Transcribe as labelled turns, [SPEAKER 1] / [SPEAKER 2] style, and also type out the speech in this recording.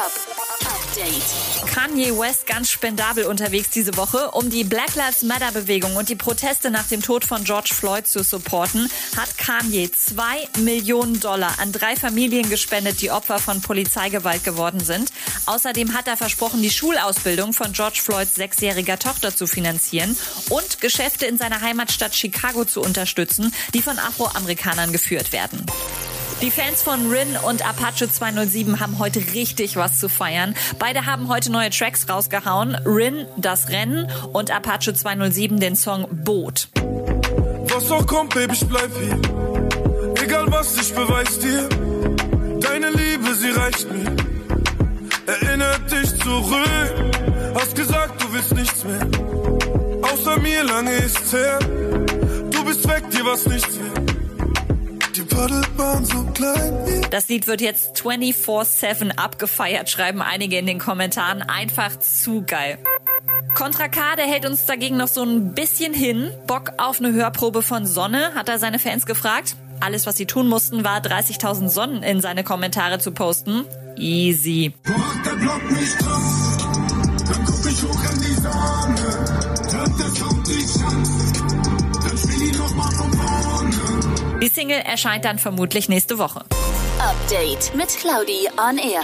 [SPEAKER 1] Hip-Hop Update.
[SPEAKER 2] Kanye West ganz spendabel unterwegs diese Woche. Um die Black Lives Matter Bewegung und die Proteste nach dem Tod von George Floyd zu supporten, hat Kanye zwei Millionen Dollar an drei Familien gespendet, die Opfer von Polizeigewalt geworden sind. Außerdem hat er versprochen, die Schulausbildung von George Floyds sechsjähriger Tochter zu finanzieren und Geschäfte in seiner Heimatstadt Chicago zu unterstützen, die von Afroamerikanern geführt werden. Die Fans von Rin und Apache 207 haben heute richtig was zu feiern. Beide haben heute neue Tracks rausgehauen. Rin, das Rennen und Apache 207 den Song Boot.
[SPEAKER 3] Was auch kommt, Baby, ich bleib hier. Egal was ich beweis dir. Deine Liebe, sie reicht mir. Erinnert dich zurück. Hast gesagt, du willst nichts mehr. Außer mir lange ist's her. Du bist weg, dir was nichts mehr.
[SPEAKER 2] Das Lied wird jetzt 24-7 abgefeiert, schreiben einige in den Kommentaren. Einfach zu geil. Contra K, der hält uns dagegen noch so ein bisschen hin. Bock auf eine Hörprobe von Sonne, hat er seine Fans gefragt. Alles, was sie tun mussten, war 30.000 Sonnen in seine Kommentare zu posten. Easy.
[SPEAKER 4] Macht
[SPEAKER 2] Single erscheint dann vermutlich nächste Woche.
[SPEAKER 1] Update mit Claudi on Air.